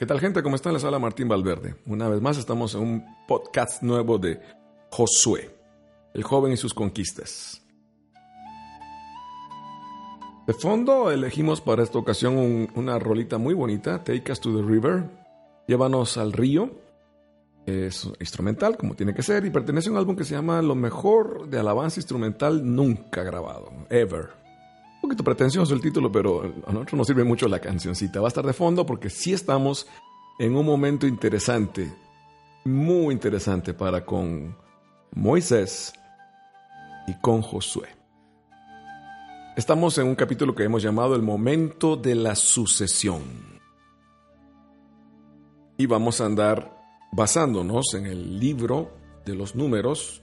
¿Qué tal gente? ¿Cómo está? Les habla Martín Valverde. Una vez más estamos en un podcast nuevo de Josué, el joven y sus conquistas. De fondo elegimos para esta ocasión un- una rolita muy bonita, Take Us to the River, Llévanos al río. Es instrumental, como tiene que ser, y pertenece a un álbum que se llama Lo mejor de alabanza instrumental nunca grabado, Ever. Un poquito pretencioso el título, pero a nosotros nos sirve mucho la cancioncita. Va a estar de fondo porque sí estamos en un momento interesante, muy interesante para con Moisés y con Josué. Estamos en un capítulo que hemos llamado el momento de la sucesión. Y vamos a andar basándonos en el libro de los números,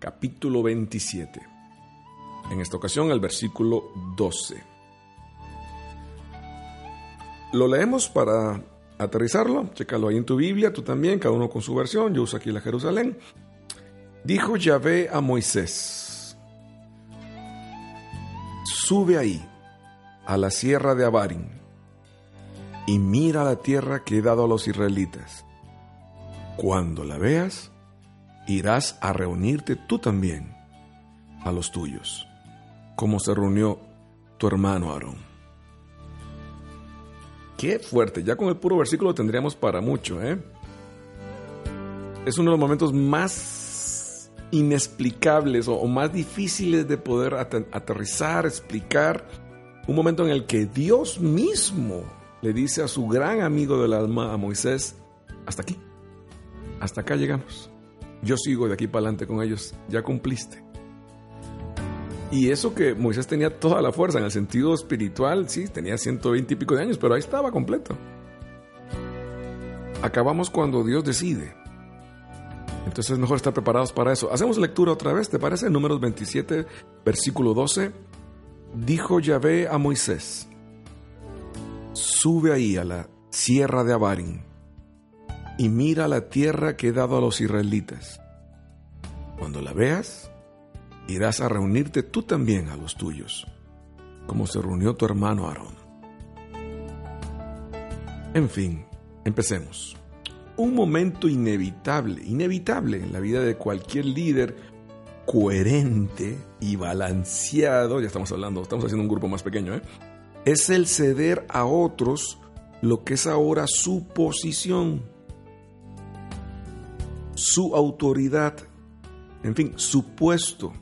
capítulo 27. En esta ocasión el versículo 12. Lo leemos para aterrizarlo, chécalo ahí en tu Biblia, tú también, cada uno con su versión, yo uso aquí la Jerusalén. Dijo Yahvé a Moisés, sube ahí, a la sierra de Abarim, y mira la tierra que he dado a los israelitas. Cuando la veas, irás a reunirte tú también a los tuyos, como se reunió tu hermano Aarón. Qué fuerte, ya con el puro versículo tendríamos para mucho, ¿eh? Es uno de los momentos más inexplicables o, o más difíciles de poder ater- aterrizar, explicar. Un momento en el que Dios mismo le dice a su gran amigo del alma, a Moisés, hasta aquí, hasta acá llegamos. Yo sigo de aquí para adelante con ellos, ya cumpliste. Y eso que Moisés tenía toda la fuerza en el sentido espiritual, sí, tenía 120 y pico de años, pero ahí estaba completo. Acabamos cuando Dios decide. Entonces es mejor estar preparados para eso. Hacemos lectura otra vez, ¿te parece? Números 27, versículo 12. Dijo Yahvé a Moisés, sube ahí a la sierra de Abarim y mira la tierra que he dado a los israelitas. Cuando la veas, irás a reunirte tú también a los tuyos, como se reunió tu hermano Aarón. En fin, empecemos. Un momento inevitable, inevitable en la vida de cualquier líder coherente y balanceado, ya estamos hablando, estamos haciendo un grupo más pequeño, ¿eh? es el ceder a otros lo que es ahora su posición, su autoridad, en fin, su puesto.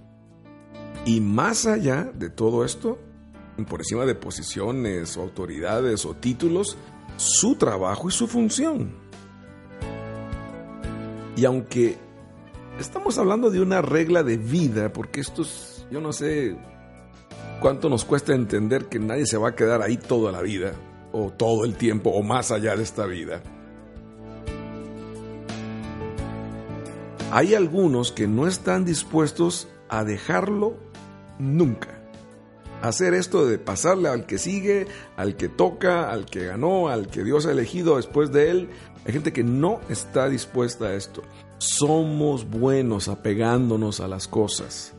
Y más allá de todo esto, por encima de posiciones autoridades o títulos, su trabajo y su función. Y aunque estamos hablando de una regla de vida, porque esto es, yo no sé cuánto nos cuesta entender que nadie se va a quedar ahí toda la vida, o todo el tiempo, o más allá de esta vida. Hay algunos que no están dispuestos a dejarlo nunca. Hacer esto de pasarle al que sigue, al que toca, al que ganó, al que Dios ha elegido después de él. Hay gente que no está dispuesta a esto. Somos buenos apegándonos a las cosas.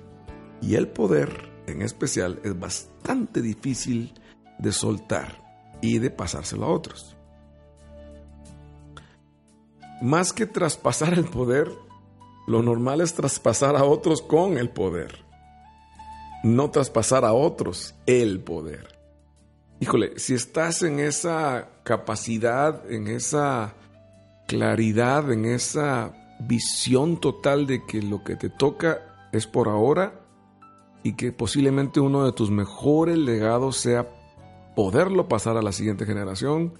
Y el poder, en especial, es bastante difícil de soltar y de pasárselo a otros. Más que traspasar el poder, lo normal es traspasar a otros con el poder. No traspasar a otros el poder. Híjole, si estás en esa capacidad, en esa claridad, en esa visión total de que lo que te toca es por ahora y que posiblemente uno de tus mejores legados sea poderlo pasar a la siguiente generación,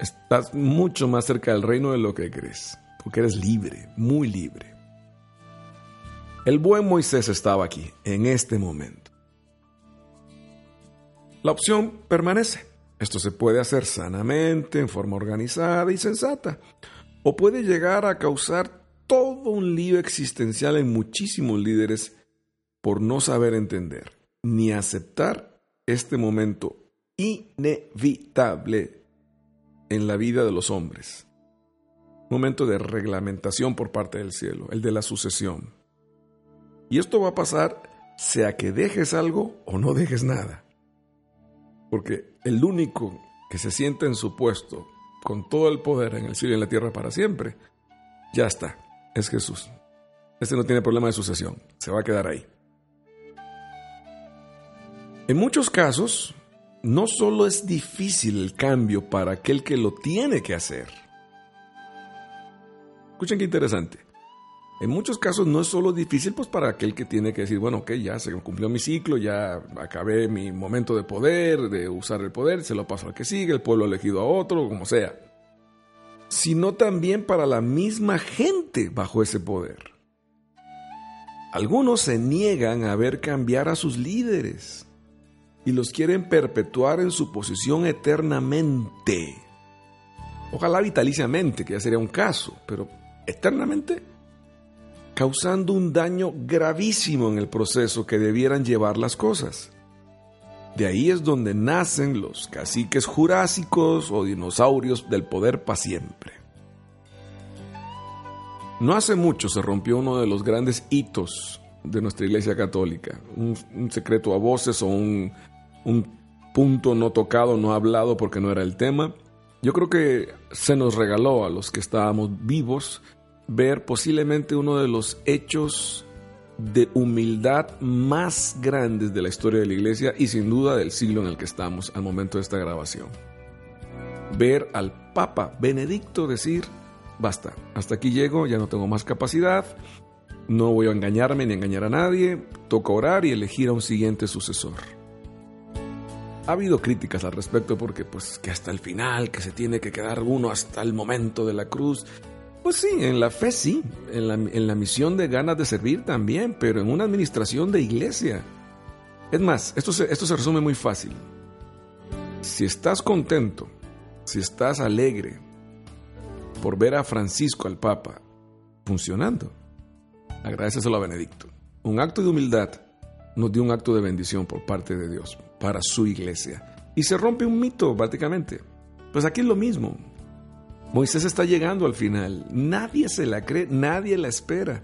estás mucho más cerca del reino de lo que crees, porque eres libre, muy libre. El buen Moisés estaba aquí, en este momento. La opción permanece. Esto se puede hacer sanamente, en forma organizada y sensata, o puede llegar a causar todo un lío existencial en muchísimos líderes por no saber entender ni aceptar este momento inevitable en la vida de los hombres. Momento de reglamentación por parte del cielo, el de la sucesión. Y esto va a pasar sea que dejes algo o no dejes nada. Porque el único que se sienta en su puesto con todo el poder en el cielo y en la tierra para siempre, ya está, es Jesús. Este no tiene problema de sucesión, se va a quedar ahí. En muchos casos, no solo es difícil el cambio para aquel que lo tiene que hacer. Escuchen qué interesante. En muchos casos no es solo difícil pues para aquel que tiene que decir, bueno, ok, ya se cumplió mi ciclo, ya acabé mi momento de poder, de usar el poder, se lo paso al que sigue, el pueblo elegido a otro, como sea. Sino también para la misma gente bajo ese poder. Algunos se niegan a ver cambiar a sus líderes y los quieren perpetuar en su posición eternamente. Ojalá vitaliciamente, que ya sería un caso, pero eternamente causando un daño gravísimo en el proceso que debieran llevar las cosas. De ahí es donde nacen los caciques jurásicos o dinosaurios del poder para siempre. No hace mucho se rompió uno de los grandes hitos de nuestra Iglesia Católica, un, secreto a voces o un, un punto no tocado, no hablado porque no era el tema. Yo creo que se nos regaló a los que estábamos vivos ver posiblemente uno de los hechos de humildad más grandes de la historia de la iglesia y sin duda del siglo en el que estamos al momento de esta grabación. Ver al Papa Benedicto decir, basta, hasta aquí llego, ya no tengo más capacidad, no voy a engañarme ni engañar a nadie, toca orar y elegir a un siguiente sucesor. Ha habido críticas al respecto porque pues que hasta el final, que se tiene que quedar uno hasta el momento de la cruz, pues sí, en la fe sí, en la, misión de ganas de servir también, pero en una administración de iglesia. Es más, esto esto se resume muy fácil. Si estás contento, si estás alegre por ver a Francisco, al Papa, funcionando, agradeceselo a Benedicto. Un acto de humildad nos dio un acto de bendición por parte de Dios para su iglesia. Y se rompe un mito prácticamente. Pues aquí es lo mismo. Moisés está llegando al final. Nadie se la cree, nadie la espera.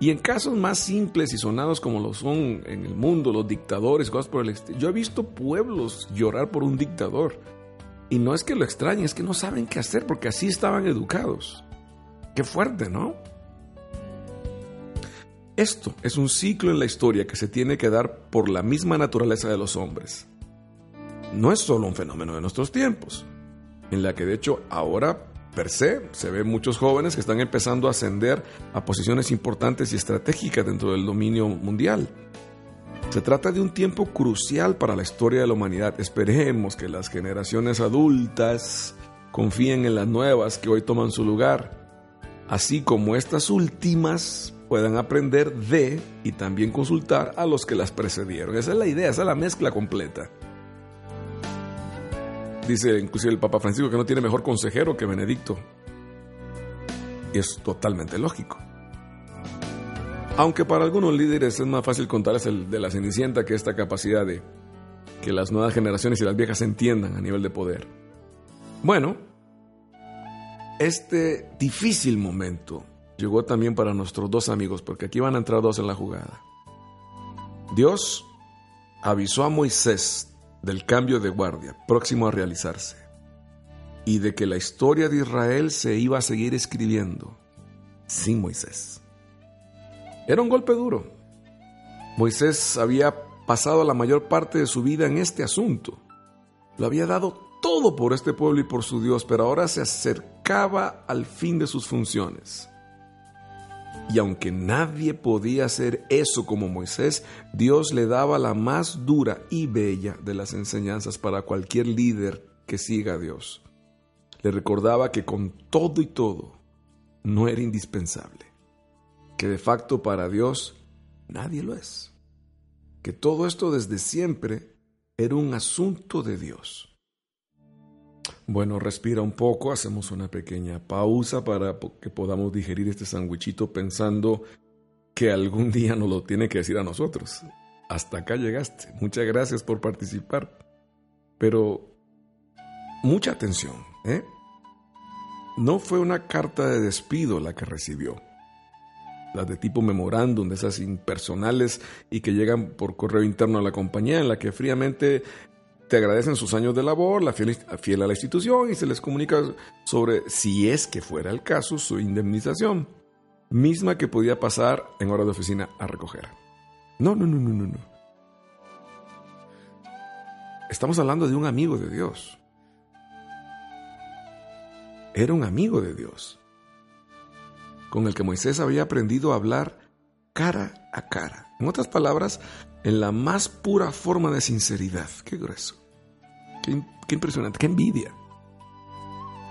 Y en casos más simples y sonados como lo son en el mundo, los dictadores, cosas por el yo he visto pueblos llorar por un dictador. Y no es que lo extrañen, es que no saben qué hacer porque así estaban educados. Qué fuerte, ¿no? Esto es un ciclo en la historia que se tiene que dar por la misma naturaleza de los hombres. No es solo un fenómeno de nuestros tiempos, en la que de hecho ahora per se, se ven muchos jóvenes que están empezando a ascender a posiciones importantes y estratégicas dentro del dominio mundial. Se trata de un tiempo crucial para la historia de la humanidad. Esperemos que las generaciones adultas confíen en las nuevas que hoy toman su lugar, así como estas últimas puedan aprender de y también consultar a los que las precedieron. Esa es la idea, esa es la mezcla completa. Dice inclusive el Papa Francisco que no tiene mejor consejero que Benedicto. Y es totalmente lógico. Aunque para algunos líderes es más fácil contarles el de la Cenicienta que esta capacidad de que las nuevas generaciones y las viejas entiendan a nivel de poder. Bueno, este difícil momento llegó también para nuestros dos amigos, porque aquí van a entrar dos en la jugada. Dios avisó a Moisés del cambio de guardia próximo a realizarse y de que la historia de Israel se iba a seguir escribiendo sin Moisés. Era un golpe duro. Moisés había pasado la mayor parte de su vida en este asunto. Lo había dado todo por este pueblo y por su Dios, pero ahora se acercaba al fin de sus funciones. Y aunque nadie podía hacer eso como Moisés, Dios le daba la más dura y bella de las enseñanzas para cualquier líder que siga a Dios. Le recordaba que con todo y todo no era indispensable, que de facto para Dios nadie lo es. Que todo esto desde siempre era un asunto de Dios. Bueno, respira un poco, hacemos una pequeña pausa para que podamos digerir este sandwichito pensando que algún día nos lo tiene que decir a nosotros. Hasta acá llegaste. Muchas gracias por participar. Pero mucha atención, ¿eh? No fue una carta de despido la que recibió. Las de tipo memorándum, de esas impersonales y que llegan por correo interno a la compañía, en la que fríamente te agradecen sus años de labor, la fiel, fiel a la institución y se les comunica sobre, si es que fuera el caso, su indemnización, misma que podía pasar en hora de oficina a recoger. No, no, no, no, no, no. Estamos hablando de un amigo de Dios era un amigo de Dios, con el que Moisés había aprendido a hablar cara a cara. En otras palabras, en la más pura forma de sinceridad. Qué grueso. Qué, impresionante. Qué envidia.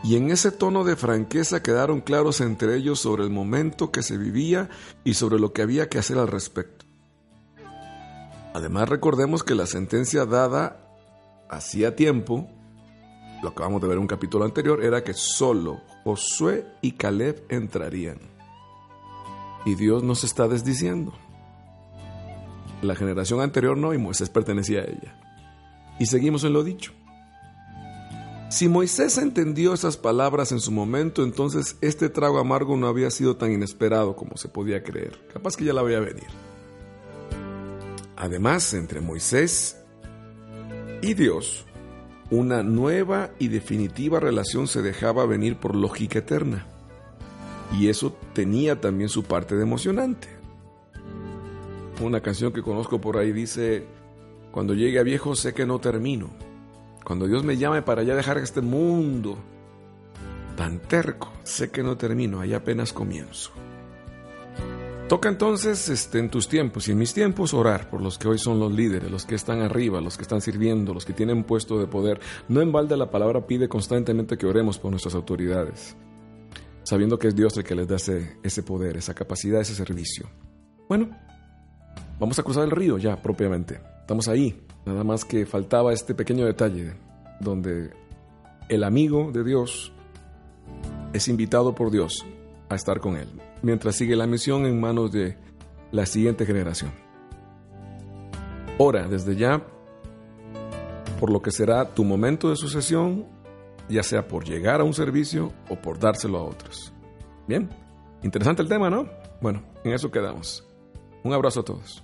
Y en ese tono de franqueza quedaron claros entre ellos sobre el momento que se vivía y sobre lo que había que hacer al respecto. Además recordemos que la sentencia dada hacía tiempo lo acabamos de ver en un capítulo anterior, era que solo Josué y Caleb entrarían. Y Dios nos está desdiciendo. La generación anterior no y Moisés pertenecía a ella. Y seguimos en lo dicho. Si Moisés entendió esas palabras en su momento, entonces este trago amargo no había sido tan inesperado como se podía creer. Capaz que ya la veía venir. Además, entre Moisés y Dios una nueva y definitiva relación se dejaba venir por lógica eterna. Y eso tenía también su parte de emocionante. Una canción que conozco por ahí dice, cuando llegue a viejo sé que no termino. Cuando Dios me llame para ya dejar este mundo tan terco, sé que no termino, ahí apenas comienzo. Toca entonces este, en tus tiempos y en mis tiempos orar por los que hoy son los líderes, los que están arriba, los que están sirviendo, los que tienen puesto de poder. No en balde la palabra pide constantemente que oremos por nuestras autoridades, sabiendo que es Dios el que les da ese, ese poder, esa capacidad, ese servicio. Bueno, vamos a cruzar el río ya propiamente. Estamos ahí. Nada más que faltaba este pequeño detalle donde el amigo de Dios es invitado por Dios a estar con él mientras sigue la misión en manos de la siguiente generación. Ora desde ya por lo que será tu momento de sucesión, ya sea por llegar a un servicio o por dárselo a otros. Bien, interesante el tema, ¿no? Bueno, en eso quedamos. Un abrazo a todos.